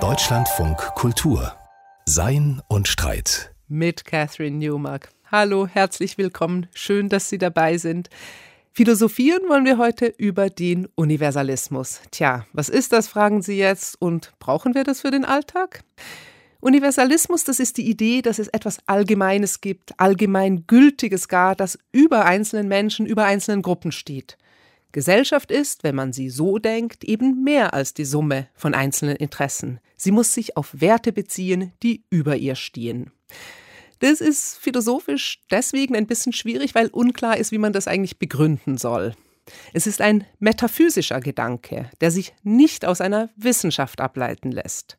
Deutschlandfunk Kultur Sein und Streit mit Catherine Newmark. Hallo, herzlich willkommen. Schön, dass Sie dabei sind. Philosophieren wollen wir heute über den Universalismus. Tja, was ist das, fragen Sie jetzt, und brauchen wir das für den Alltag? Universalismus, das ist die Idee, dass es etwas Allgemeines gibt, allgemein Gültiges gar, das über einzelnen Menschen, über einzelnen Gruppen steht. Gesellschaft ist, wenn man sie so denkt, eben mehr als die Summe von einzelnen Interessen. Sie muss sich auf Werte beziehen, die über ihr stehen. Das ist philosophisch deswegen ein bisschen schwierig, weil unklar ist, wie man das eigentlich begründen soll. Es ist ein metaphysischer Gedanke, der sich nicht aus einer Wissenschaft ableiten lässt.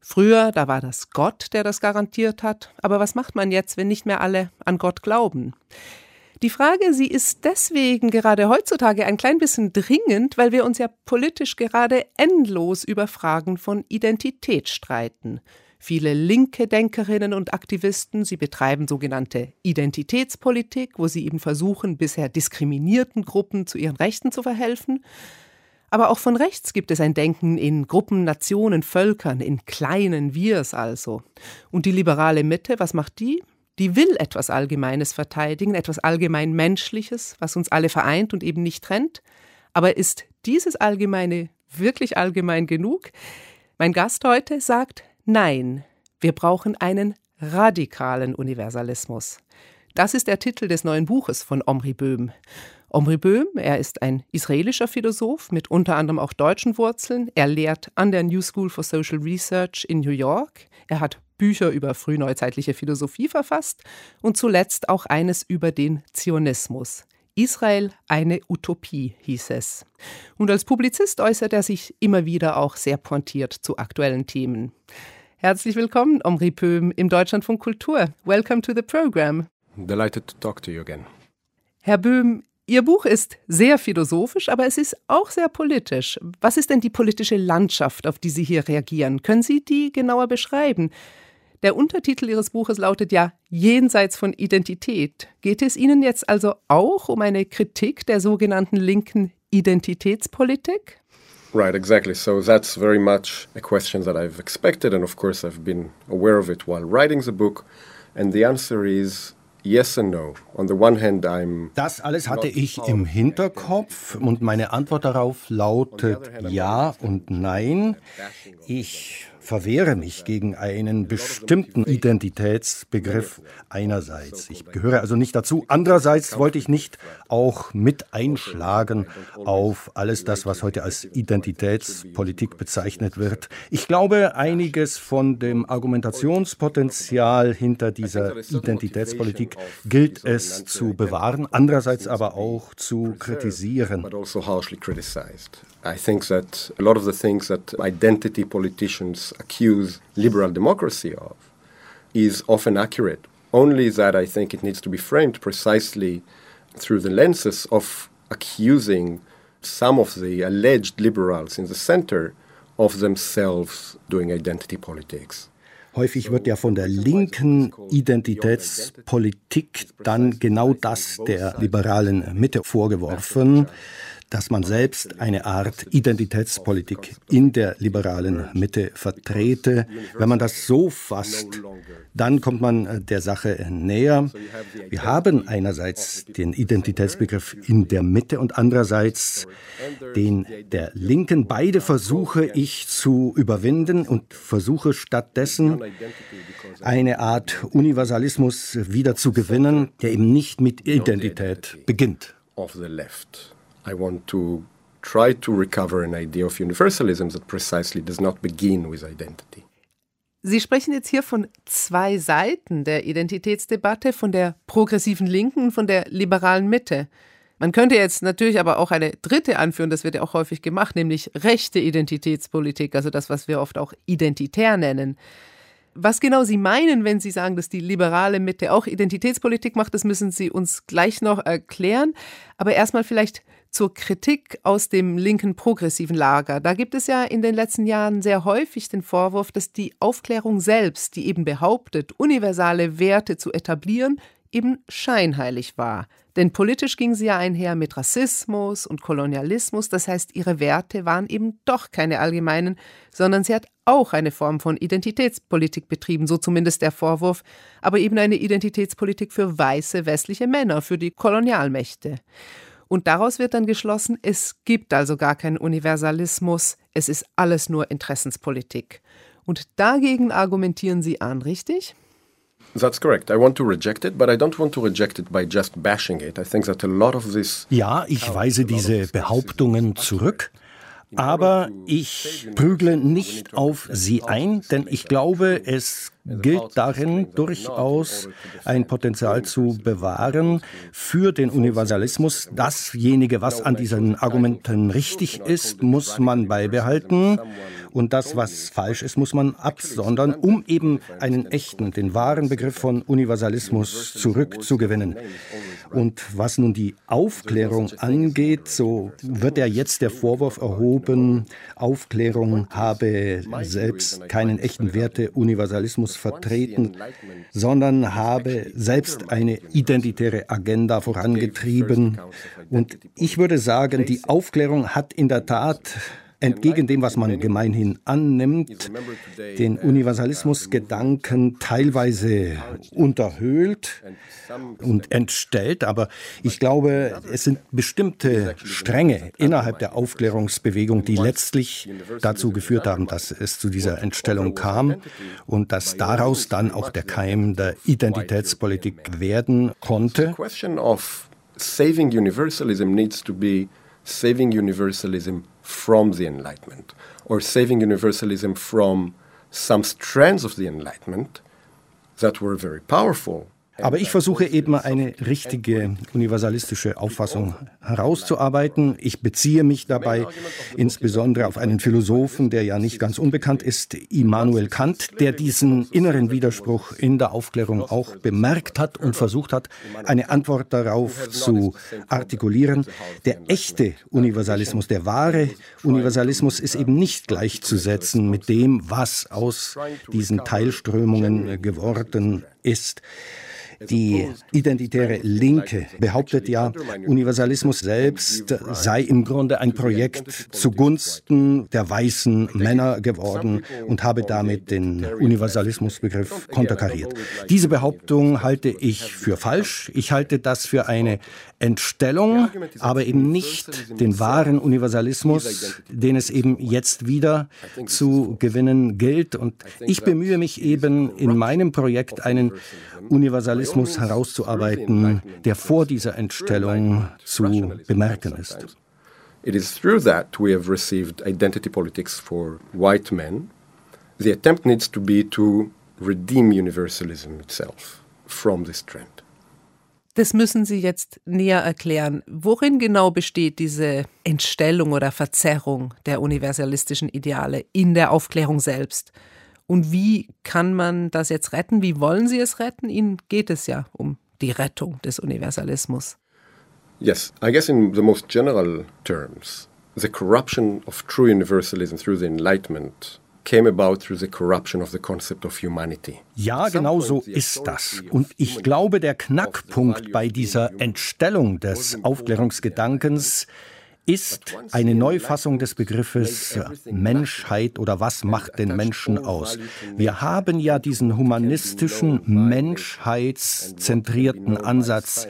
Früher, da war das Gott, der das garantiert hat, aber was macht man jetzt, wenn nicht mehr alle an Gott glauben? Die Frage, sie ist deswegen gerade heutzutage ein klein bisschen dringend, weil wir uns ja politisch gerade endlos über Fragen von Identität streiten. Viele linke Denkerinnen und Aktivisten, sie betreiben sogenannte Identitätspolitik, wo sie eben versuchen, bisher diskriminierten Gruppen zu ihren Rechten zu verhelfen. Aber auch von rechts gibt es ein Denken in Gruppen, Nationen, Völkern, in kleinen Wirs also. Und die liberale Mitte, was macht die? Die will etwas Allgemeines verteidigen, etwas allgemein Menschliches, was uns alle vereint und eben nicht trennt. Aber ist dieses Allgemeine wirklich allgemein genug? Mein Gast heute sagt, Nein, wir brauchen einen radikalen Universalismus. Das ist der Titel des neuen Buches von Omri Böhm. Omri Böhm, er ist ein israelischer Philosoph mit unter anderem auch deutschen Wurzeln. Er lehrt an der New School for Social Research in New York. Er hat Bücher über frühneuzeitliche Philosophie verfasst und zuletzt auch eines über den Zionismus. Israel eine Utopie, hieß es. Und als Publizist äußert er sich immer wieder auch sehr pointiert zu aktuellen Themen. Herzlich willkommen, Omri Pöhm, im Deutschlandfunk Kultur. Welcome to the program. Delighted to talk to you again. Herr Böhm, Ihr Buch ist sehr philosophisch, aber es ist auch sehr politisch. Was ist denn die politische Landschaft, auf die Sie hier reagieren? Können Sie die genauer beschreiben? Der Untertitel Ihres Buches lautet ja Jenseits von Identität. Geht es Ihnen jetzt also auch um eine Kritik der sogenannten linken Identitätspolitik? Right, exactly. So that's very much a question that I've expected, and of course, I've been aware of it while writing the book. And the answer is Yes and no. On the one hand, I'm das alles hatte ich im Hinterkopf und meine Antwort darauf lautet ja und nein. Ich verwehre mich gegen einen bestimmten Identitätsbegriff einerseits. Ich gehöre also nicht dazu. Andererseits wollte ich nicht auch mit einschlagen auf alles das, was heute als Identitätspolitik bezeichnet wird. Ich glaube, einiges von dem Argumentationspotenzial hinter dieser Identitätspolitik gilt es zu bewahren, andererseits aber auch zu kritisieren. I think that a lot of the things that identity politicians accuse liberal democracy of is often accurate. Only that I think it needs to be framed precisely through the lenses of accusing some of the alleged liberals in the center of themselves doing identity politics. Häufig wird ja von der linken Identitätspolitik dann genau das der liberalen Mitte vorgeworfen dass man selbst eine Art Identitätspolitik in der liberalen Mitte vertrete. Wenn man das so fasst, dann kommt man äh, der Sache näher. Wir haben einerseits den Identitätsbegriff in der Mitte und andererseits den der Linken. Beide versuche ich zu überwinden und versuche stattdessen eine Art Universalismus wieder zu gewinnen, der eben nicht mit Identität beginnt. Of the left. I want to try to recover an idea of universalism that precisely does not begin with identity. Sie sprechen jetzt hier von zwei Seiten der Identitätsdebatte, von der progressiven Linken und von der liberalen Mitte. Man könnte jetzt natürlich aber auch eine dritte anführen, das wird ja auch häufig gemacht, nämlich rechte Identitätspolitik, also das, was wir oft auch identitär nennen. Was genau Sie meinen, wenn Sie sagen, dass die liberale Mitte auch Identitätspolitik macht, das müssen Sie uns gleich noch erklären. Aber erstmal vielleicht zur Kritik aus dem linken progressiven Lager. Da gibt es ja in den letzten Jahren sehr häufig den Vorwurf, dass die Aufklärung selbst, die eben behauptet, universale Werte zu etablieren, eben scheinheilig war. Denn politisch ging sie ja einher mit Rassismus und Kolonialismus, das heißt, ihre Werte waren eben doch keine allgemeinen, sondern sie hat auch eine Form von Identitätspolitik betrieben, so zumindest der Vorwurf, aber eben eine Identitätspolitik für weiße westliche Männer, für die Kolonialmächte. Und daraus wird dann geschlossen, es gibt also gar keinen Universalismus, es ist alles nur Interessenspolitik. Und dagegen argumentieren Sie an, richtig? That's correct. I want to reject it, but I don't want to reject it by just bashing it. I think that a lot of this Ja, ich weise diese Behauptungen zurück. Aber ich prügle nicht auf sie ein, denn ich glaube, es gilt darin durchaus ein Potenzial zu bewahren für den Universalismus. Dasjenige, was an diesen Argumenten richtig ist, muss man beibehalten. Und das, was falsch ist, muss man absondern, um eben einen echten, den wahren Begriff von Universalismus zurückzugewinnen. Und was nun die Aufklärung angeht, so wird ja jetzt der Vorwurf erhoben, Aufklärung habe selbst keinen echten Werte-Universalismus vertreten, sondern habe selbst eine identitäre Agenda vorangetrieben. Und ich würde sagen, die Aufklärung hat in der Tat entgegen dem, was man gemeinhin annimmt, den Universalismusgedanken teilweise unterhöhlt und entstellt. Aber ich glaube, es sind bestimmte Stränge innerhalb der Aufklärungsbewegung, die letztlich dazu geführt haben, dass es zu dieser Entstellung kam und dass daraus dann auch der Keim der Identitätspolitik werden konnte. Saving universalism needs to be saving universalism from the Enlightenment or saving universalism from some strands of the Enlightenment that were very powerful Aber ich versuche eben eine richtige universalistische Auffassung herauszuarbeiten. Ich beziehe mich dabei insbesondere auf einen Philosophen, der ja nicht ganz unbekannt ist, Immanuel Kant, der diesen inneren Widerspruch in der Aufklärung auch bemerkt hat und versucht hat, eine Antwort darauf zu artikulieren. Der echte Universalismus, der wahre Universalismus ist eben nicht gleichzusetzen mit dem, was aus diesen Teilströmungen geworden ist. Die identitäre Linke behauptet ja, Universalismus selbst sei im Grunde ein Projekt zugunsten der weißen Männer geworden und habe damit den Universalismusbegriff konterkariert. Diese Behauptung halte ich für falsch. Ich halte das für eine Entstellung, aber eben nicht den wahren Universalismus, den es eben jetzt wieder zu gewinnen gilt. Und ich bemühe mich eben in meinem Projekt einen Universalismus herauszuarbeiten, der vor dieser Entstellung zu bemerken ist. It is through that we have received identity politics for white men. The attempt needs to be to redeem universalism itself from this trend. Das müssen Sie jetzt näher erklären. Worin genau besteht diese Entstellung oder Verzerrung der universalistischen Ideale in der Aufklärung selbst? Und wie kann man das jetzt retten? Wie wollen Sie es retten? Ihnen geht es ja um die Rettung des Universalismus. Yes, I guess in the most general terms, the corruption of true universalism through the Enlightenment came about through the corruption of the concept of humanity. Ja, genau so ist das. Und ich glaube, der Knackpunkt bei dieser Entstellung des Aufklärungsgedankens ist eine Neufassung des Begriffes Menschheit oder was macht den Menschen aus. Wir haben ja diesen humanistischen, menschheitszentrierten Ansatz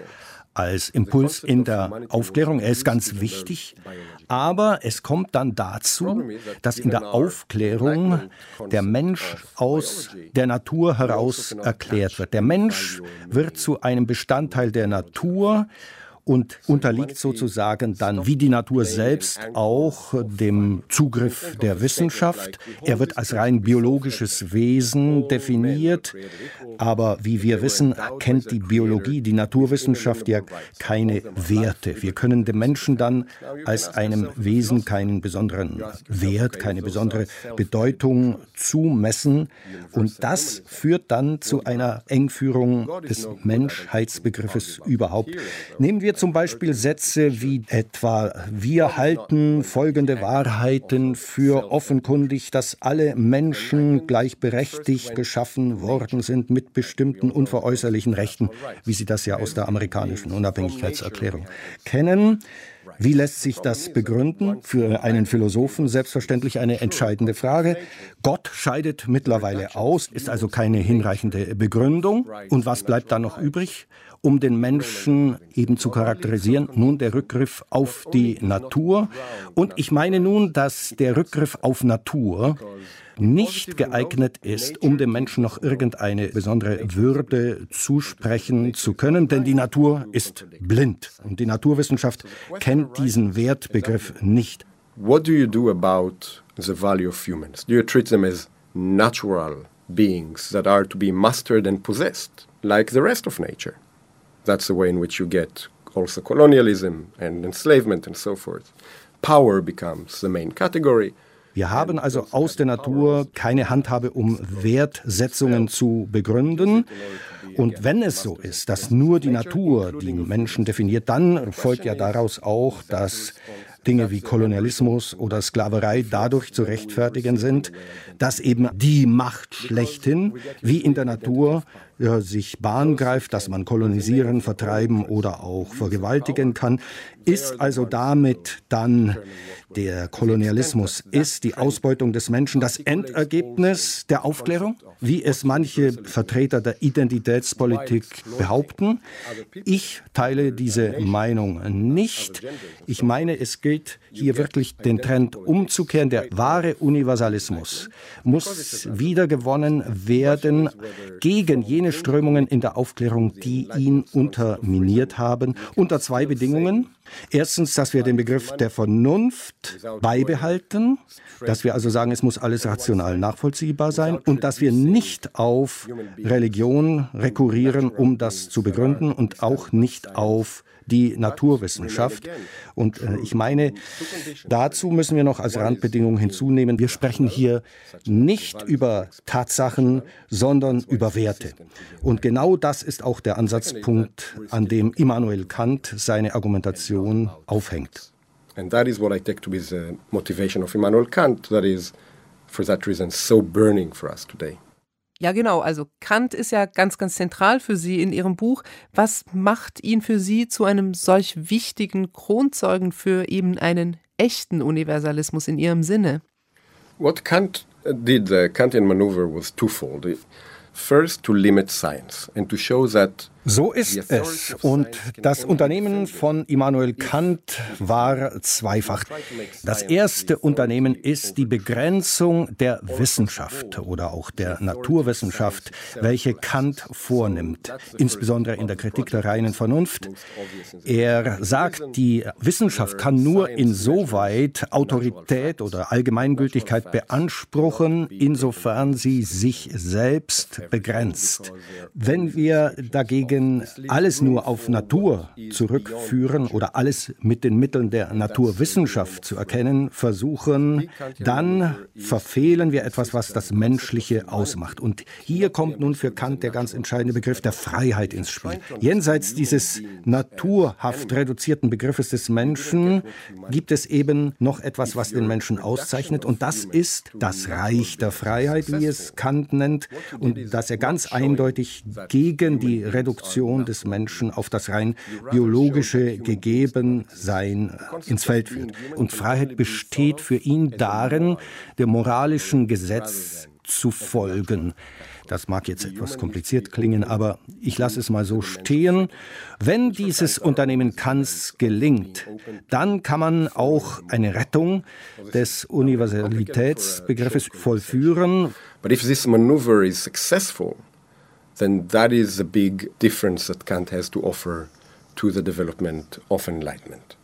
als Impuls in der Aufklärung. Er ist ganz wichtig, aber es kommt dann dazu, dass in der Aufklärung der Mensch aus der Natur heraus erklärt wird. Der Mensch wird zu einem Bestandteil der Natur und unterliegt sozusagen dann wie die Natur selbst auch dem Zugriff der Wissenschaft. Er wird als rein biologisches Wesen definiert, aber wie wir wissen, kennt die Biologie, die Naturwissenschaft ja keine Werte. Wir können dem Menschen dann als einem Wesen keinen besonderen Wert, keine besondere Bedeutung zumessen und das führt dann zu einer Engführung des Menschheitsbegriffes überhaupt. Nehmen wir zum Beispiel Sätze wie etwa wir halten folgende Wahrheiten für offenkundig, dass alle Menschen gleichberechtigt geschaffen worden sind mit bestimmten unveräußerlichen Rechten, wie Sie das ja aus der amerikanischen Unabhängigkeitserklärung kennen. Wie lässt sich das begründen? Für einen Philosophen selbstverständlich eine entscheidende Frage. Gott scheidet mittlerweile aus, ist also keine hinreichende Begründung. Und was bleibt dann noch übrig? um den Menschen eben zu charakterisieren. Nun der Rückgriff auf die Natur. Und ich meine nun, dass der Rückgriff auf Natur nicht geeignet ist, um dem Menschen noch irgendeine besondere Würde zusprechen zu können, denn die Natur ist blind und die Naturwissenschaft kennt diesen Wertbegriff nicht. What do you do about the value of humans? Do you treat them as natural beings that are to be mastered and possessed, like the rest of nature? That's the way in which you get also colonialism and enslavement and so forth. Power becomes the main category. Wir haben also aus der Natur keine Handhabe, um Wertsetzungen zu begründen. Und wenn es so ist, dass nur die Natur die Menschen definiert, dann folgt ja daraus auch, dass Dinge wie Kolonialismus oder Sklaverei dadurch zu rechtfertigen sind, dass eben die Macht schlechthin, wie in der Natur, sich Bahn greift, dass man kolonisieren, vertreiben oder auch vergewaltigen kann, ist also damit dann der Kolonialismus, ist die Ausbeutung des Menschen das Endergebnis der Aufklärung, wie es manche Vertreter der Identitätspolitik behaupten. Ich teile diese Meinung nicht. Ich meine, es gilt hier wirklich den Trend umzukehren. Der wahre Universalismus muss wiedergewonnen werden gegen jene Strömungen in der Aufklärung, die ihn unterminiert haben, unter zwei Bedingungen. Erstens, dass wir den Begriff der Vernunft beibehalten, dass wir also sagen, es muss alles rational nachvollziehbar sein und dass wir nicht auf Religion rekurrieren, um das zu begründen und auch nicht auf die Naturwissenschaft. Und äh, ich meine, dazu müssen wir noch als Randbedingung hinzunehmen, wir sprechen hier nicht über Tatsachen, sondern über Werte. Und genau das ist auch der Ansatzpunkt, an dem Immanuel Kant seine Argumentation aufhängt. And that is what I take to be the motivation of Immanuel Kant, that is, for that reason, so burning for us today. Ja, genau. Also Kant ist ja ganz, ganz zentral für Sie in Ihrem Buch. Was macht ihn für Sie zu einem solch wichtigen Kronzeugen für eben einen echten Universalismus in Ihrem Sinne? What Kant did, the Kantian maneuver was twofold. First, to limit science and to show that so ist es. Und das Unternehmen von Immanuel Kant war zweifach. Das erste Unternehmen ist die Begrenzung der Wissenschaft oder auch der Naturwissenschaft, welche Kant vornimmt, insbesondere in der Kritik der reinen Vernunft. Er sagt, die Wissenschaft kann nur insoweit Autorität oder Allgemeingültigkeit beanspruchen, insofern sie sich selbst begrenzt. Wenn wir dagegen gegen alles nur auf Natur zurückführen oder alles mit den Mitteln der Naturwissenschaft zu erkennen versuchen, dann verfehlen wir etwas, was das Menschliche ausmacht. Und hier kommt nun für Kant der ganz entscheidende Begriff der Freiheit ins Spiel. Jenseits dieses naturhaft reduzierten Begriffes des Menschen gibt es eben noch etwas, was den Menschen auszeichnet. Und das ist das Reich der Freiheit, wie es Kant nennt, und das er ganz eindeutig gegen die Reduktion Reduktion des Menschen auf das rein biologische Gegebensein ins Feld führt. Und Freiheit besteht für ihn darin, dem moralischen Gesetz zu folgen. Das mag jetzt etwas kompliziert klingen, aber ich lasse es mal so stehen. Wenn dieses Unternehmen Kants gelingt, dann kann man auch eine Rettung des Universalitätsbegriffes vollführen. But if this maneuver is successful, then that is a big difference that Kant has to offer to the development of enlightenment.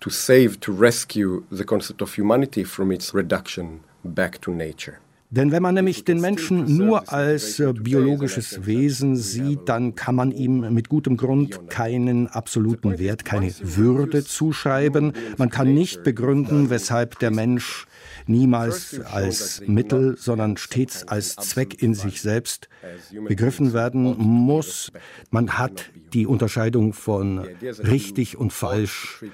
To save, to rescue the concept of humanity from its reduction back to nature. Denn wenn man nämlich den Menschen nur als biologisches Wesen sieht, dann kann man ihm mit gutem Grund keinen absoluten Wert, keine Würde zuschreiben. Man kann nicht begründen, weshalb der Mensch niemals als Mittel, sondern stets als Zweck in sich selbst begriffen werden muss. Man hat die Unterscheidung von richtig und falsch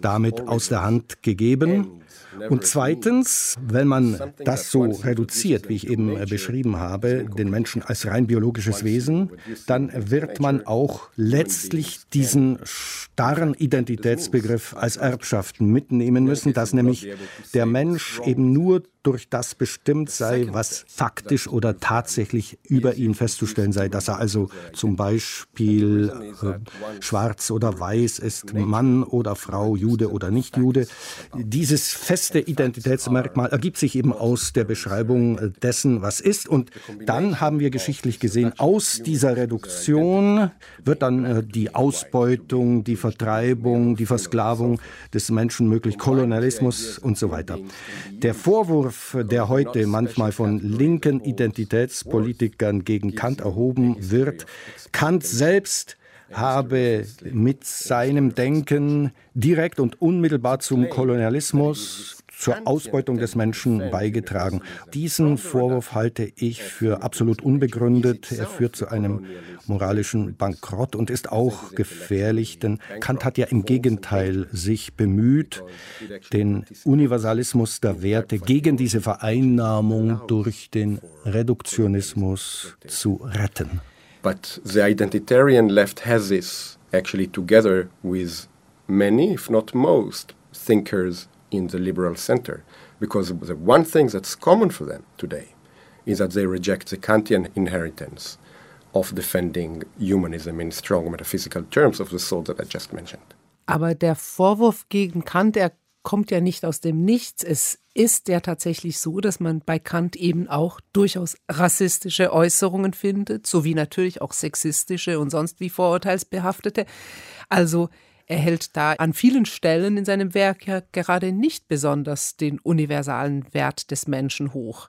damit aus der Hand gegeben. Und zweitens, wenn man das so reduziert, wie ich eben äh, beschrieben habe, den Menschen als rein biologisches Wesen, dann wird man auch letztlich diesen starren Identitätsbegriff als Erbschaft mitnehmen müssen, dass nämlich der Mensch eben nur durch das bestimmt sei, was faktisch oder tatsächlich über ihn festzustellen sei, dass er also zum Beispiel äh, schwarz oder weiß ist, Mann oder Frau, Jude oder nicht Jude. Dieses feste Identitätsmerkmal ergibt sich eben aus der Beschreibung dessen, was ist. Und dann haben wir geschichtlich gesehen, aus dieser Reduktion wird dann äh, die Ausbeutung, die Vertreibung, die Versklavung des Menschen möglich, Kolonialismus und so weiter. Der Vorwurf, Vorwurf, der heute manchmal von linken Identitätspolitikern gegen Kant erhoben wird, Kant selbst habe mit seinem Denken direkt und unmittelbar zum Kolonialismus, zur Ausbeutung des Menschen beigetragen. Diesen Vorwurf halte ich für absolut unbegründet. Er führt zu einem moralischen Bankrott und ist auch gefährlich, denn Kant hat ja im Gegenteil sich bemüht, den Universalismus der Werte gegen diese Vereinnahmung durch den Reduktionismus zu retten. But the identitarian left has this actually together with many, if not most, thinkers in the liberal center. Because the one thing that's common for them today is that they reject the Kantian inheritance of defending humanism in strong metaphysical terms of the sort that I just mentioned. Aber der Vorwurf gegen Kant, der kommt ja nicht aus dem Nichts. Es ist ja tatsächlich so, dass man bei Kant eben auch durchaus rassistische Äußerungen findet, sowie natürlich auch sexistische und sonst wie vorurteilsbehaftete. Also er hält da an vielen Stellen in seinem Werk ja gerade nicht besonders den universalen Wert des Menschen hoch.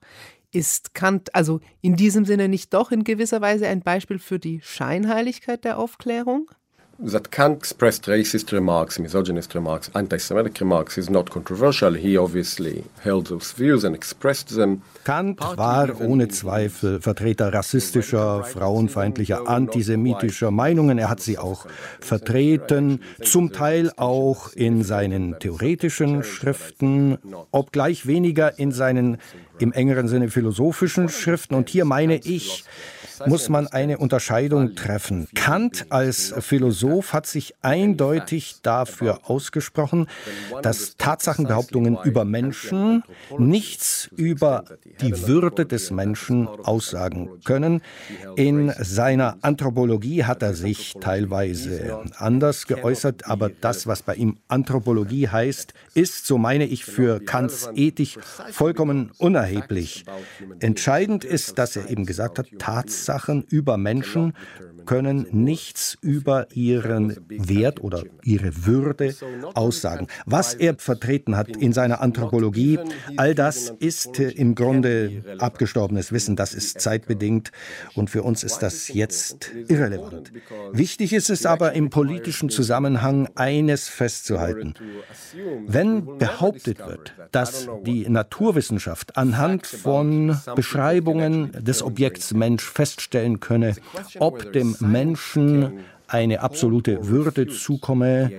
Ist Kant also in diesem Sinne nicht doch in gewisser Weise ein Beispiel für die Scheinheiligkeit der Aufklärung? That Kant expressed racist remarks, misogynist remarks, anti Semitic remarks is not controversial. He obviously held those views and expressed them. Kant war ohne Zweifel Vertreter rassistischer, frauenfeindlicher, antisemitischer Meinungen. Er hat sie auch vertreten, zum Teil auch in seinen theoretischen Schriften, obgleich weniger in seinen im engeren Sinne philosophischen Schriften. Und hier meine ich, muss man eine Unterscheidung treffen. Kant als Philosoph hat sich eindeutig dafür ausgesprochen, dass Tatsachenbehauptungen über Menschen nichts über die Würde des Menschen aussagen können. In seiner Anthropologie hat er sich teilweise anders geäußert, aber das, was bei ihm Anthropologie heißt, ist, so meine ich, für Kants Ethik vollkommen unerheblich. Entscheidend ist, dass er eben gesagt hat, Tatsachen Sachen über Menschen können nichts über ihren Wert oder ihre Würde aussagen. Was er vertreten hat in seiner Anthropologie, all das ist im Grunde abgestorbenes Wissen, das ist zeitbedingt und für uns ist das jetzt irrelevant. Wichtig ist es aber im politischen Zusammenhang eines festzuhalten. Wenn behauptet wird, dass die Naturwissenschaft anhand von Beschreibungen des Objekts Mensch feststellen könne, ob dem Menschen eine absolute Würde zukomme,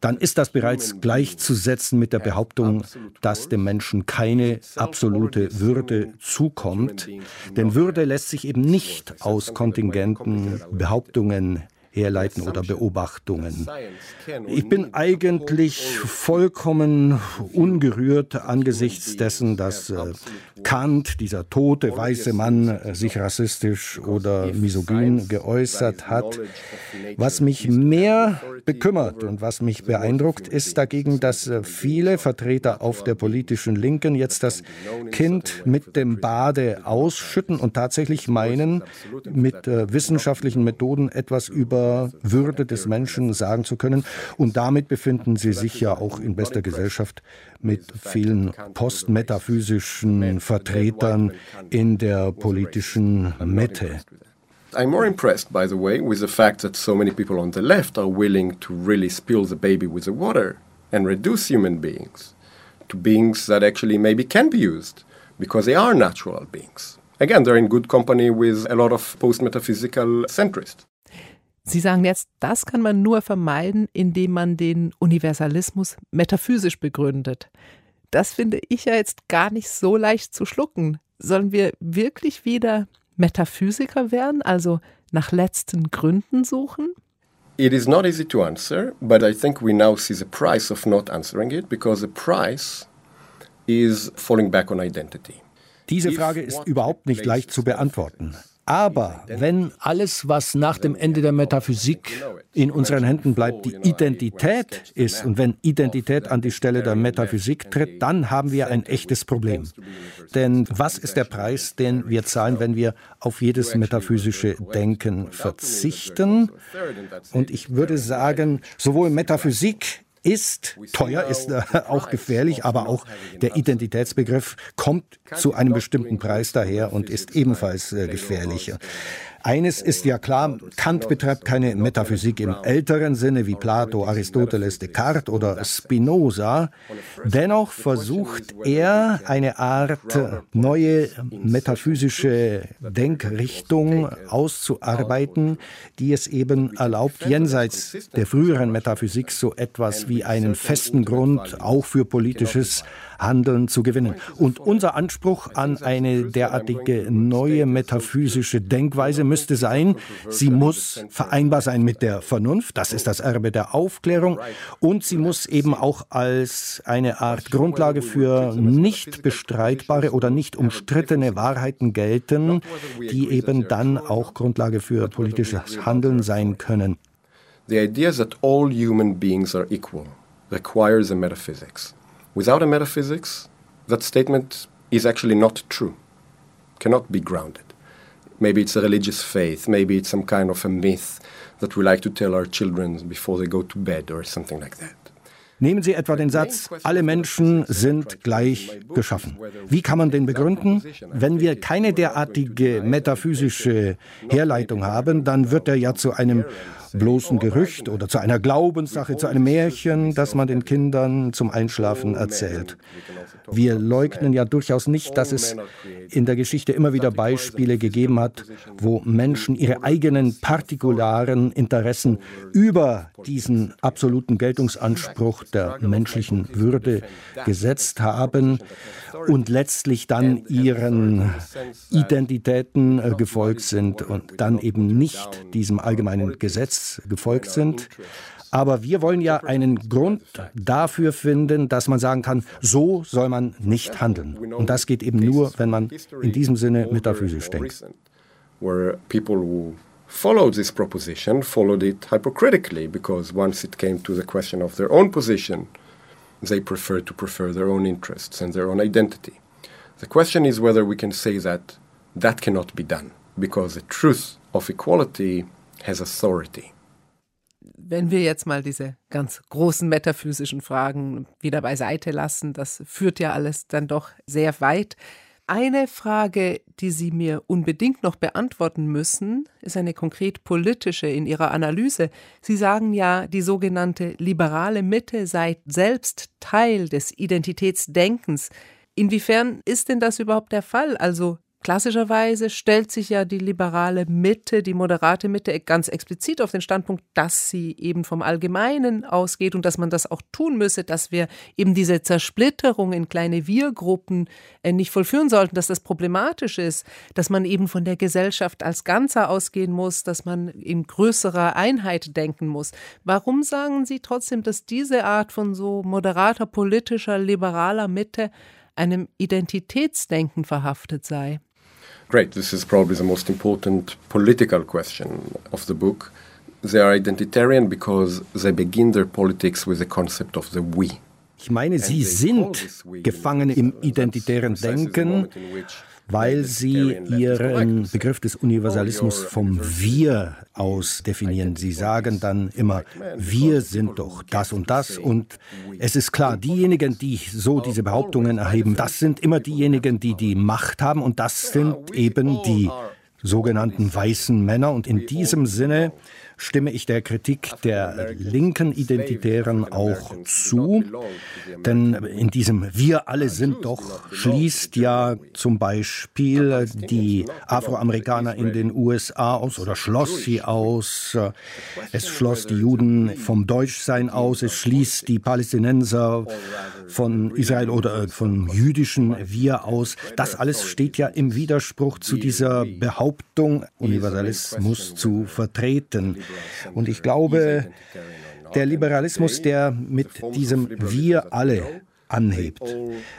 dann ist das bereits gleichzusetzen mit der Behauptung, dass dem Menschen keine absolute Würde zukommt. Denn Würde lässt sich eben nicht aus kontingenten Behauptungen herleiten oder Beobachtungen. Ich bin eigentlich vollkommen ungerührt angesichts dessen, dass äh, Kant, dieser tote weiße Mann, äh, sich rassistisch oder misogyn geäußert hat. Was mich mehr bekümmert und was mich beeindruckt, ist dagegen, dass äh, viele Vertreter auf der politischen Linken jetzt das Kind mit dem Bade ausschütten und tatsächlich meinen, mit wissenschaftlichen Methoden etwas über würde des Menschen sagen zu können. Und damit befinden sie sich ja auch in bester Gesellschaft mit vielen postmetaphysischen Ver Vertretern in der politischen Mitte. I'm more impressed, by the way, with the fact that so many people on the left are willing to really spill the baby with the water and reduce human beings to beings that actually maybe can be used because they are natural beings. Again, they're in good company with a lot of post metaphysical centrists. Sie sagen jetzt, das kann man nur vermeiden, indem man den Universalismus metaphysisch begründet. Das finde ich ja jetzt gar nicht so leicht zu schlucken. Sollen wir wirklich wieder Metaphysiker werden, also nach letzten Gründen suchen? It is not easy to answer, but I think we now see the price of not answering it because the price is falling back on identity. Diese Frage ist überhaupt nicht leicht zu beantworten. Aber wenn alles, was nach dem Ende der Metaphysik in unseren Händen bleibt, die Identität ist und wenn Identität an die Stelle der Metaphysik tritt, dann haben wir ein echtes Problem. Denn was ist der Preis, den wir zahlen, wenn wir auf jedes metaphysische Denken verzichten? Und ich würde sagen, sowohl Metaphysik ist teuer, ist äh, auch gefährlich, aber auch der Identitätsbegriff kommt zu einem bestimmten Preis daher und ist ebenfalls äh, gefährlich. Eines ist ja klar, Kant betreibt keine Metaphysik im älteren Sinne wie Plato, Aristoteles, Descartes oder Spinoza. Dennoch versucht er eine Art neue metaphysische Denkrichtung auszuarbeiten, die es eben erlaubt, jenseits der früheren Metaphysik so etwas wie einen festen Grund auch für politisches Handeln zu gewinnen. Und unser Anspruch an eine derartige neue metaphysische Denkweise müsste sein, sie muss vereinbar sein mit der Vernunft, das ist das Erbe der Aufklärung, und sie muss eben auch als eine Art Grundlage für nicht bestreitbare oder nicht umstrittene Wahrheiten gelten, die eben dann auch Grundlage für politisches Handeln sein können. The idea that all human beings are equal requires a metaphysics. Without a metaphysics, that statement is actually not true, cannot be grounded. Maybe it's a religious faith, maybe it's some kind of a myth that we like to tell our children before they go to bed or something like that. Nehmen Sie etwa den Satz, alle Menschen sind gleich geschaffen. Wie kann man den begründen? Wenn wir keine derartige metaphysische Herleitung haben, dann wird er ja zu einem bloßen Gerücht oder zu einer Glaubenssache, zu einem Märchen, das man den Kindern zum Einschlafen erzählt. Wir leugnen ja durchaus nicht, dass es in der Geschichte immer wieder Beispiele gegeben hat, wo Menschen ihre eigenen partikularen Interessen über diesen absoluten Geltungsanspruch der menschlichen Würde gesetzt haben und letztlich dann ihren Identitäten äh, gefolgt sind und dann eben nicht diesem allgemeinen Gesetz gefolgt sind. Aber wir wollen ja einen Grund dafür finden, dass man sagen kann, so soll man nicht handeln. Und das geht eben nur, wenn man in diesem Sinne metaphysisch denkt. Where people who followed this proposition followed it hypocritically because once it came to the question of their own position, they preferred to prefer their own interests and their own identity. The question is whether we can say that that cannot be done because the truth of equality has authority wenn wir jetzt mal diese ganz großen metaphysischen Fragen wieder beiseite lassen, das führt ja alles dann doch sehr weit. Eine Frage, die Sie mir unbedingt noch beantworten müssen, ist eine konkret politische in Ihrer Analyse. Sie sagen ja, die sogenannte liberale Mitte sei selbst Teil des Identitätsdenkens. Inwiefern ist denn das überhaupt der Fall? Also Klassischerweise stellt sich ja die liberale Mitte, die moderate Mitte ganz explizit auf den Standpunkt, dass sie eben vom Allgemeinen ausgeht und dass man das auch tun müsse, dass wir eben diese Zersplitterung in kleine Wir-Gruppen äh, nicht vollführen sollten, dass das problematisch ist, dass man eben von der Gesellschaft als Ganzer ausgehen muss, dass man in größerer Einheit denken muss. Warum sagen Sie trotzdem, dass diese Art von so moderater, politischer, liberaler Mitte einem Identitätsdenken verhaftet sei? Great, this is probably the most important political question of the book. They are identitarian because they begin their politics with the concept of the we. Ich meine, sie sind gefangen im identitären Denken, weil sie ihren Begriff des Universalismus vom Wir aus definieren. Sie sagen dann immer, wir sind doch das und das. Und es ist klar, diejenigen, die so diese Behauptungen erheben, das sind immer diejenigen, die die Macht haben. Und das sind eben die sogenannten weißen Männer. Und in diesem Sinne stimme ich der Kritik der linken Identitären auch zu. Denn in diesem Wir alle sind doch schließt ja zum Beispiel die Afroamerikaner in den USA aus oder schloss sie aus. Es schloss die Juden vom Deutschsein aus. Es schließt die Palästinenser von Israel oder vom jüdischen Wir aus. Das alles steht ja im Widerspruch zu dieser Behauptung, Universalismus zu vertreten. Und ich glaube, der Liberalismus, der mit diesem Wir alle anhebt.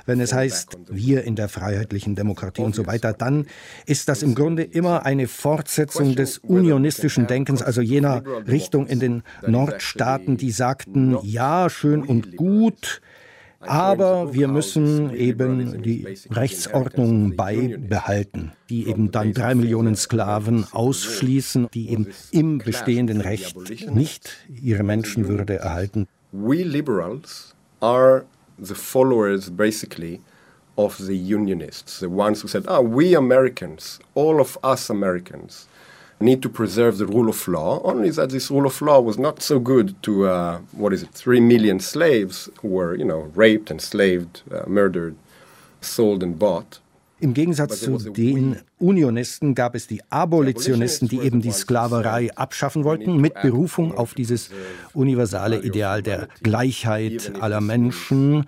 Wenn es heißt, wir in der freiheitlichen Demokratie und so weiter, dann ist das im Grunde immer eine Fortsetzung des unionistischen Denkens, also jener Richtung in den Nordstaaten, die sagten, ja, schön und gut, aber wir müssen eben die Rechtsordnung beibehalten, die eben dann drei Millionen Sklaven ausschließen, die eben im bestehenden Recht nicht ihre Menschenwürde erhalten. We liberals are the followers basically of the unionists, the ones who said, ah, we Americans, all of us Americans, need to preserve the rule of law, only that this rule of law was not so good to, uh, what is it, three million slaves who were, you know, raped, enslaved, uh, murdered, sold and bought. Im Gegensatz zu den Unionisten gab es die Abolitionisten, die eben die Sklaverei abschaffen wollten, mit Berufung auf dieses universale Ideal der Gleichheit aller Menschen.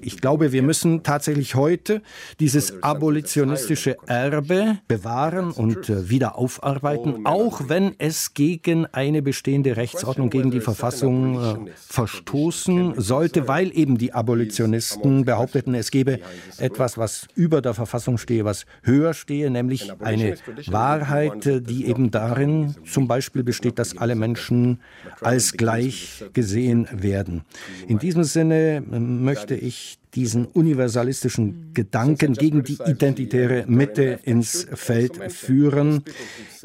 Ich glaube, wir müssen tatsächlich heute dieses abolitionistische Erbe bewahren und äh, wieder aufarbeiten, auch wenn es gegen eine bestehende Rechtsordnung, gegen die Verfassung äh, verstoßen sollte, weil eben die Abolitionisten behaupteten, es gebe etwas, was über der Verfassung stehe, was höher stehe, nämlich eine Wahrheit, die eben darin zum Beispiel besteht, dass alle Menschen als gleich gesehen werden. In diesem Sinne ähm, möchte ich diesen universalistischen Gedanken gegen die identitäre Mitte ins Feld führen.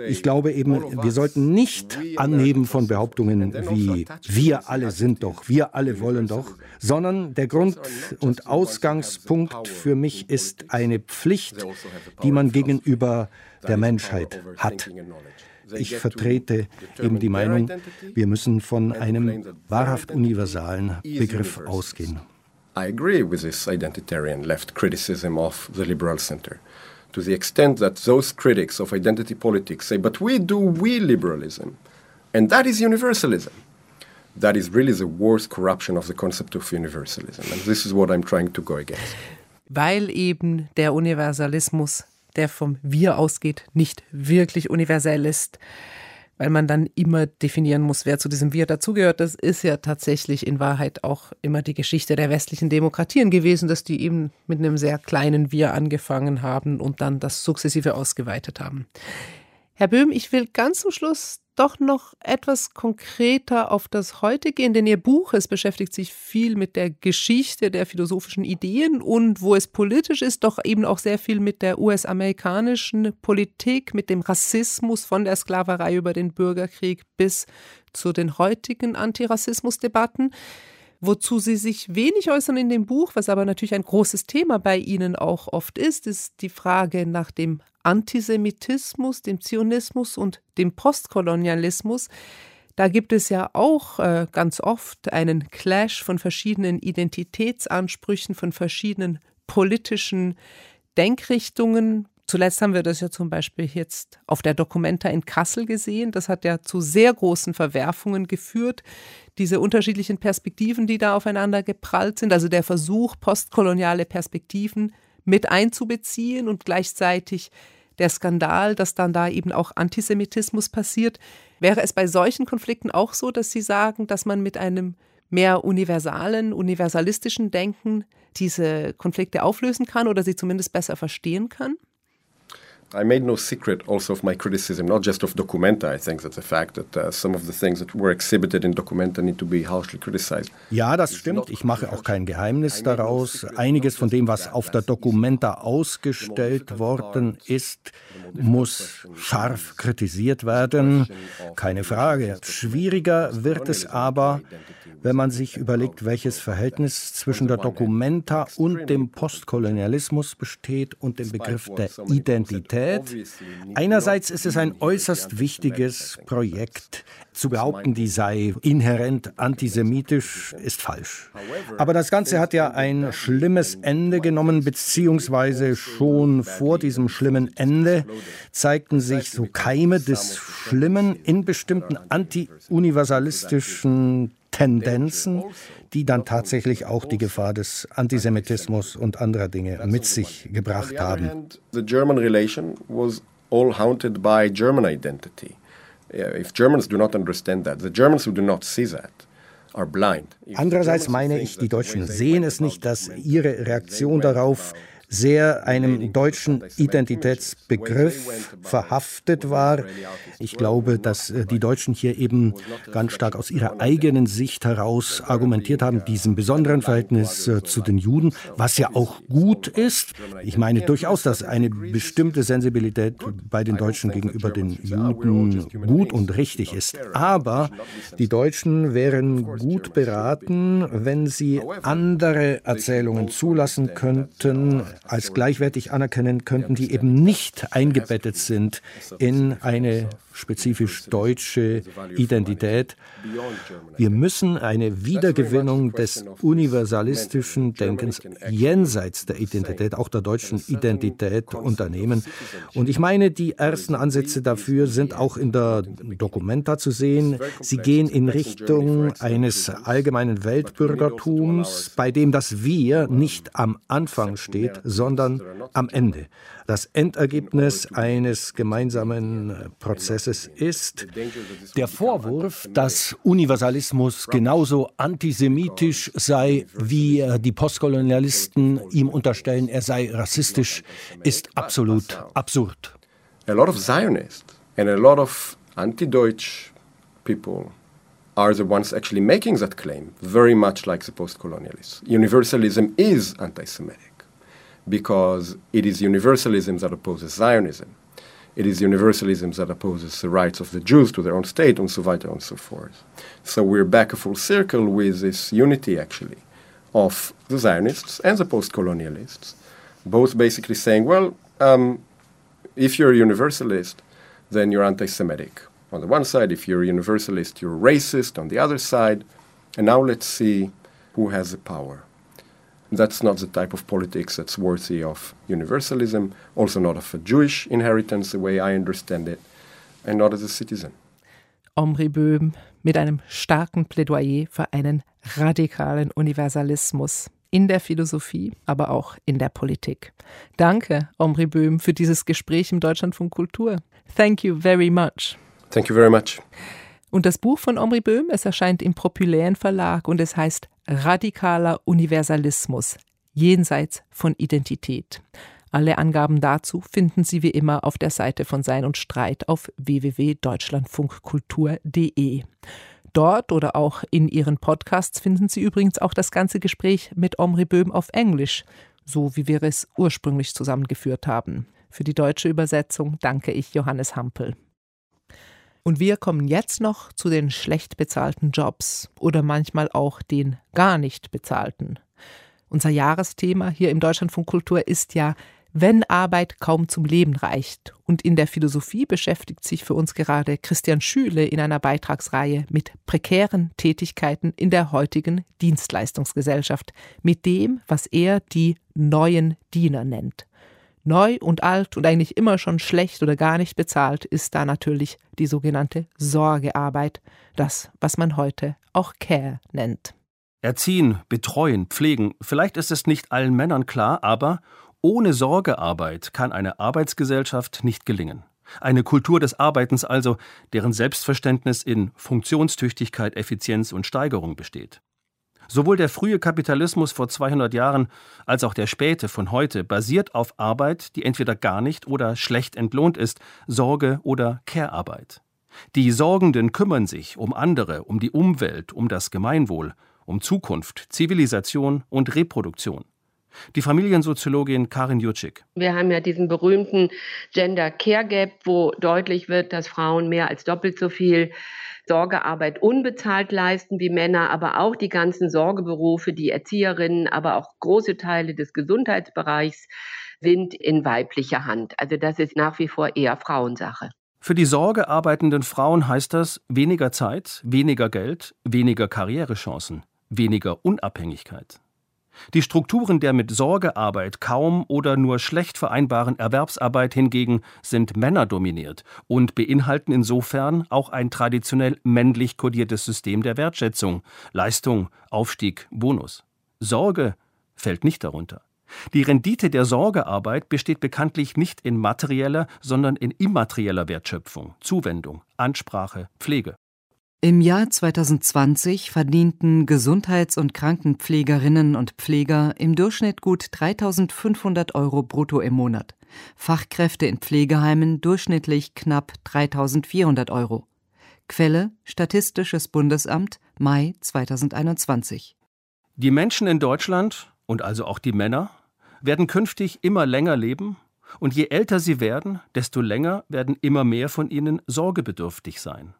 Ich glaube eben, wir sollten nicht anheben von Behauptungen wie wir alle sind doch, wir alle wollen doch, sondern der Grund und Ausgangspunkt für mich ist eine Pflicht, die man gegenüber der Menschheit hat. Ich vertrete eben die Meinung, wir müssen von einem wahrhaft universalen Begriff ausgehen. I agree with this identitarian left criticism of the liberal center to the extent that those critics of identity politics say, but we do we liberalism, and that is universalism. That is really the worst corruption of the concept of universalism. And this is what I'm trying to go against. Weil eben der Universalismus, der vom Wir ausgeht, nicht wirklich universell ist weil man dann immer definieren muss, wer zu diesem Wir dazugehört. Das ist ja tatsächlich in Wahrheit auch immer die Geschichte der westlichen Demokratien gewesen, dass die eben mit einem sehr kleinen Wir angefangen haben und dann das sukzessive ausgeweitet haben. Herr Böhm, ich will ganz zum Schluss doch noch etwas konkreter auf das heute gehen, denn Ihr Buch, es beschäftigt sich viel mit der Geschichte der philosophischen Ideen und wo es politisch ist, doch eben auch sehr viel mit der US-amerikanischen Politik, mit dem Rassismus von der Sklaverei über den Bürgerkrieg bis zu den heutigen Antirassismusdebatten. Wozu Sie sich wenig äußern in dem Buch, was aber natürlich ein großes Thema bei Ihnen auch oft ist, ist die Frage nach dem Antisemitismus, dem Zionismus und dem Postkolonialismus. Da gibt es ja auch äh, ganz oft einen Clash von verschiedenen Identitätsansprüchen, von verschiedenen politischen Denkrichtungen, Zuletzt haben wir das ja zum Beispiel jetzt auf der Documenta in Kassel gesehen. Das hat ja zu sehr großen Verwerfungen geführt. Diese unterschiedlichen Perspektiven, die da aufeinander geprallt sind, also der Versuch, postkoloniale Perspektiven mit einzubeziehen und gleichzeitig der Skandal, dass dann da eben auch Antisemitismus passiert. Wäre es bei solchen Konflikten auch so, dass Sie sagen, dass man mit einem mehr universalen, universalistischen Denken diese Konflikte auflösen kann oder sie zumindest besser verstehen kann? I made no secret also of my criticism, not just of Documenta. I think that's a fact that uh, some of the things that were exhibited in Documenta need to be harshly criticized. Ja, das stimmt. Ich mache auch kein Geheimnis daraus. Einiges von dem, was auf der Documenta ausgestellt worden ist, muss scharf kritisiert werden. Keine Frage. Schwieriger wird es aber, wenn man sich überlegt, welches Verhältnis zwischen der Documenta und dem Postkolonialismus besteht und dem Begriff der Identität. Einerseits ist es ein äußerst wichtiges Projekt. Zu behaupten, die sei inhärent antisemitisch, ist falsch. Aber das Ganze hat ja ein schlimmes Ende genommen, beziehungsweise schon vor diesem schlimmen Ende zeigten sich so Keime des Schlimmen in bestimmten anti-universalistischen Tendenzen, die dann tatsächlich auch die Gefahr des Antisemitismus und anderer Dinge mit sich gebracht haben. The German relation was all haunted by German identity. If Germans do not understand that, the Germans who do not see that, Andererseits meine ich, die Deutschen sehen es nicht, dass ihre Reaktion darauf sehr einem deutschen Identitätsbegriff verhaftet war. Ich glaube, dass äh, die Deutschen hier eben ganz stark aus ihrer eigenen Sicht heraus argumentiert haben, diesem besonderen Verhältnis äh, zu den Juden, was ja auch gut ist. Ich meine durchaus, dass eine bestimmte Sensibilität bei den Deutschen gegenüber den Juden gut und richtig ist. Aber die Deutschen wären gut beraten, wenn sie andere Erzählungen zulassen könnten, als gleichwertig anerkennen könnten, die eben nicht eingebettet sind in eine spezifisch deutsche Identität. Wir müssen eine Wiedergewinnung des universalistischen Denkens jenseits der Identität, auch der deutschen Identität unternehmen. Und ich meine, die ersten Ansätze dafür sind auch in der Dokumenta zu sehen. Sie gehen in Richtung eines allgemeinen Weltbürgertums, bei dem das Wir nicht am Anfang steht, sondern am Ende. Das Endergebnis eines gemeinsamen Prozesses ist der Vorwurf, dass Universalismus genauso antisemitisch sei, wie die Postkolonialisten ihm unterstellen, er sei rassistisch, ist absolut absurd. A lot of Zionists and a lot of anti-Deutsch people are the ones actually making that claim, very much like the post-colonialists. Universalism is anti-Semitic because it is universalism that opposes Zionism. It is universalism that opposes the rights of the Jews to their own state, and so weiter and so forth. So we're back a full circle with this unity, actually, of the Zionists and the post colonialists, both basically saying, well, um, if you're a universalist, then you're anti Semitic. On the one side, if you're a universalist, you're racist on the other side. And now let's see who has the power. That's not the type of politics that's worthy of universalism, also not of a Jewish inheritance, the way I understand it, and not as a citizen. Omri Böhm mit einem starken Plädoyer für einen radikalen Universalismus in der Philosophie, aber auch in der Politik. Danke, Omri Böhm, für dieses Gespräch im Deutschlandfunk Kultur. Thank you very much. Thank you very much. Und das Buch von Omri Böhm, es erscheint im Populären Verlag und es heißt Radikaler Universalismus jenseits von Identität. Alle Angaben dazu finden Sie wie immer auf der Seite von Sein und Streit auf www.deutschlandfunkkultur.de. Dort oder auch in Ihren Podcasts finden Sie übrigens auch das ganze Gespräch mit Omri Böhm auf Englisch, so wie wir es ursprünglich zusammengeführt haben. Für die deutsche Übersetzung danke ich Johannes Hampel. Und wir kommen jetzt noch zu den schlecht bezahlten Jobs oder manchmal auch den gar nicht bezahlten. Unser Jahresthema hier im Deutschlandfunk Kultur ist ja, wenn Arbeit kaum zum Leben reicht. Und in der Philosophie beschäftigt sich für uns gerade Christian Schüle in einer Beitragsreihe mit prekären Tätigkeiten in der heutigen Dienstleistungsgesellschaft, mit dem, was er die neuen Diener nennt. Neu und alt und eigentlich immer schon schlecht oder gar nicht bezahlt ist da natürlich die sogenannte Sorgearbeit, das, was man heute auch Care nennt. Erziehen, betreuen, pflegen, vielleicht ist es nicht allen Männern klar, aber ohne Sorgearbeit kann eine Arbeitsgesellschaft nicht gelingen. Eine Kultur des Arbeitens also, deren Selbstverständnis in Funktionstüchtigkeit, Effizienz und Steigerung besteht. Sowohl der frühe Kapitalismus vor 200 Jahren als auch der späte von heute basiert auf Arbeit, die entweder gar nicht oder schlecht entlohnt ist, Sorge oder Care-Arbeit. Die Sorgenden kümmern sich um andere, um die Umwelt, um das Gemeinwohl, um Zukunft, Zivilisation und Reproduktion. Die Familiensoziologin Karin Jutschik. Wir haben ja diesen berühmten Gender Care Gap, wo deutlich wird, dass Frauen mehr als doppelt so viel Sorgearbeit unbezahlt leisten wie Männer, aber auch die ganzen Sorgeberufe, die Erzieherinnen, aber auch große Teile des Gesundheitsbereichs sind in weiblicher Hand. Also das ist nach wie vor eher Frauensache. Für die Sorge arbeitenden Frauen heißt das weniger Zeit, weniger Geld, weniger Karrierechancen, weniger Unabhängigkeit. Die Strukturen der mit Sorgearbeit kaum oder nur schlecht vereinbaren Erwerbsarbeit hingegen sind männerdominiert und beinhalten insofern auch ein traditionell männlich kodiertes System der Wertschätzung, Leistung, Aufstieg, Bonus. Sorge fällt nicht darunter. Die Rendite der Sorgearbeit besteht bekanntlich nicht in materieller, sondern in immaterieller Wertschöpfung, Zuwendung, Ansprache, Pflege. Im Jahr 2020 verdienten Gesundheits- und Krankenpflegerinnen und Pfleger im Durchschnitt gut 3500 Euro brutto im Monat. Fachkräfte in Pflegeheimen durchschnittlich knapp 3400 Euro. Quelle Statistisches Bundesamt Mai 2021. Die Menschen in Deutschland, und also auch die Männer, werden künftig immer länger leben, und je älter sie werden, desto länger werden immer mehr von ihnen sorgebedürftig sein.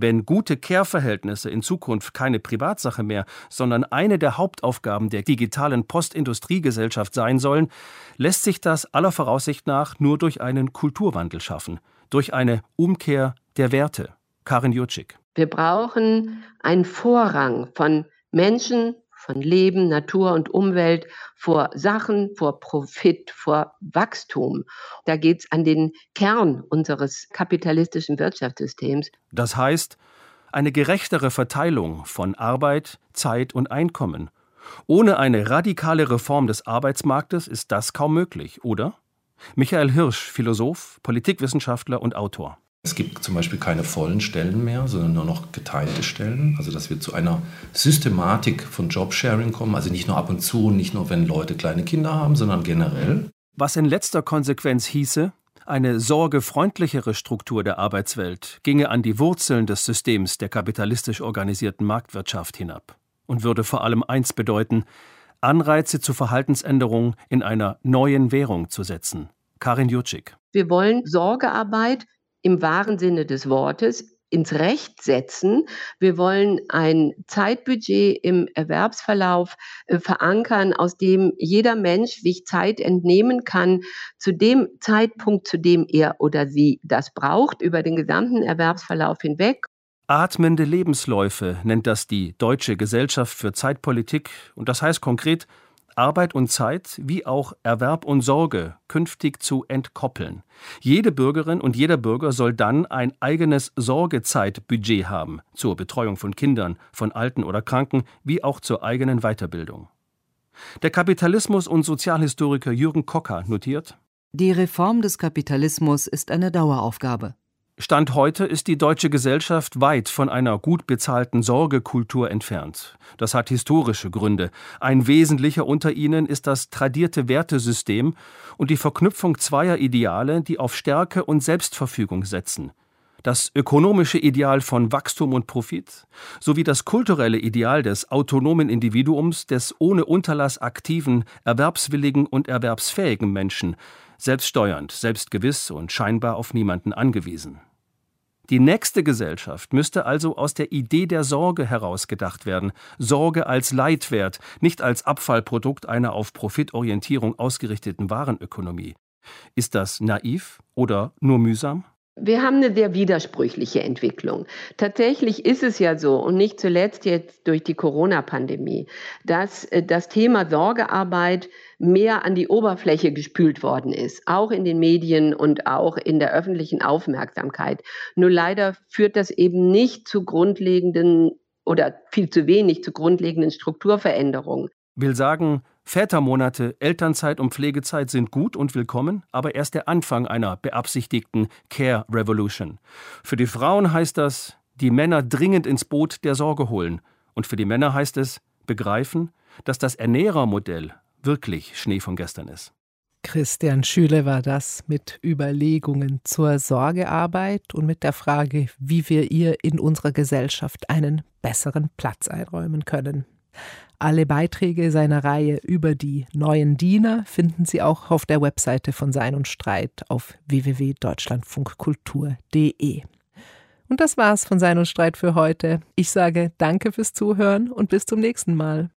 Wenn gute Care-Verhältnisse in Zukunft keine Privatsache mehr, sondern eine der Hauptaufgaben der digitalen Postindustriegesellschaft sein sollen, lässt sich das aller Voraussicht nach nur durch einen Kulturwandel schaffen, durch eine Umkehr der Werte. Karin Jutschik. Wir brauchen einen Vorrang von Menschen, von Leben, Natur und Umwelt vor Sachen, vor Profit, vor Wachstum. Da geht es an den Kern unseres kapitalistischen Wirtschaftssystems. Das heißt, eine gerechtere Verteilung von Arbeit, Zeit und Einkommen. Ohne eine radikale Reform des Arbeitsmarktes ist das kaum möglich, oder? Michael Hirsch, Philosoph, Politikwissenschaftler und Autor. Es gibt zum Beispiel keine vollen Stellen mehr, sondern nur noch geteilte Stellen. Also dass wir zu einer Systematik von Jobsharing kommen. Also nicht nur ab und zu, nicht nur wenn Leute kleine Kinder haben, sondern generell. Was in letzter Konsequenz hieße, eine sorgefreundlichere Struktur der Arbeitswelt ginge an die Wurzeln des Systems der kapitalistisch organisierten Marktwirtschaft hinab und würde vor allem eins bedeuten, Anreize zu Verhaltensänderung in einer neuen Währung zu setzen. Karin Jutschik. Wir wollen Sorgearbeit im wahren Sinne des Wortes ins Recht setzen. Wir wollen ein Zeitbudget im Erwerbsverlauf äh, verankern, aus dem jeder Mensch sich Zeit entnehmen kann, zu dem Zeitpunkt, zu dem er oder sie das braucht, über den gesamten Erwerbsverlauf hinweg. Atmende Lebensläufe nennt das die Deutsche Gesellschaft für Zeitpolitik und das heißt konkret, Arbeit und Zeit wie auch Erwerb und Sorge künftig zu entkoppeln. Jede Bürgerin und jeder Bürger soll dann ein eigenes Sorgezeitbudget haben zur Betreuung von Kindern, von Alten oder Kranken, wie auch zur eigenen Weiterbildung. Der Kapitalismus- und Sozialhistoriker Jürgen Kocker notiert Die Reform des Kapitalismus ist eine Daueraufgabe. Stand heute ist die deutsche Gesellschaft weit von einer gut bezahlten Sorgekultur entfernt. Das hat historische Gründe. Ein wesentlicher unter ihnen ist das tradierte Wertesystem und die Verknüpfung zweier Ideale, die auf Stärke und Selbstverfügung setzen. Das ökonomische Ideal von Wachstum und Profit sowie das kulturelle Ideal des autonomen Individuums, des ohne Unterlass aktiven, erwerbswilligen und erwerbsfähigen Menschen, selbststeuernd, selbstgewiss und scheinbar auf niemanden angewiesen. Die nächste Gesellschaft müsste also aus der Idee der Sorge herausgedacht werden. Sorge als Leitwert, nicht als Abfallprodukt einer auf Profitorientierung ausgerichteten Warenökonomie. Ist das naiv oder nur mühsam? Wir haben eine sehr widersprüchliche Entwicklung. Tatsächlich ist es ja so, und nicht zuletzt jetzt durch die Corona-Pandemie, dass äh, das Thema Sorgearbeit mehr an die Oberfläche gespült worden ist, auch in den Medien und auch in der öffentlichen Aufmerksamkeit. Nur leider führt das eben nicht zu grundlegenden oder viel zu wenig zu grundlegenden Strukturveränderungen. Will sagen, Vätermonate, Elternzeit und Pflegezeit sind gut und willkommen, aber erst der Anfang einer beabsichtigten Care Revolution. Für die Frauen heißt das, die Männer dringend ins Boot der Sorge holen. Und für die Männer heißt es, begreifen, dass das Ernährermodell wirklich Schnee von gestern ist. Christian Schüle war das mit Überlegungen zur Sorgearbeit und mit der Frage, wie wir ihr in unserer Gesellschaft einen besseren Platz einräumen können. Alle Beiträge seiner Reihe über die neuen Diener finden Sie auch auf der Webseite von Sein und Streit auf www.deutschlandfunkkultur.de. Und das war's von Sein und Streit für heute. Ich sage danke fürs Zuhören und bis zum nächsten Mal.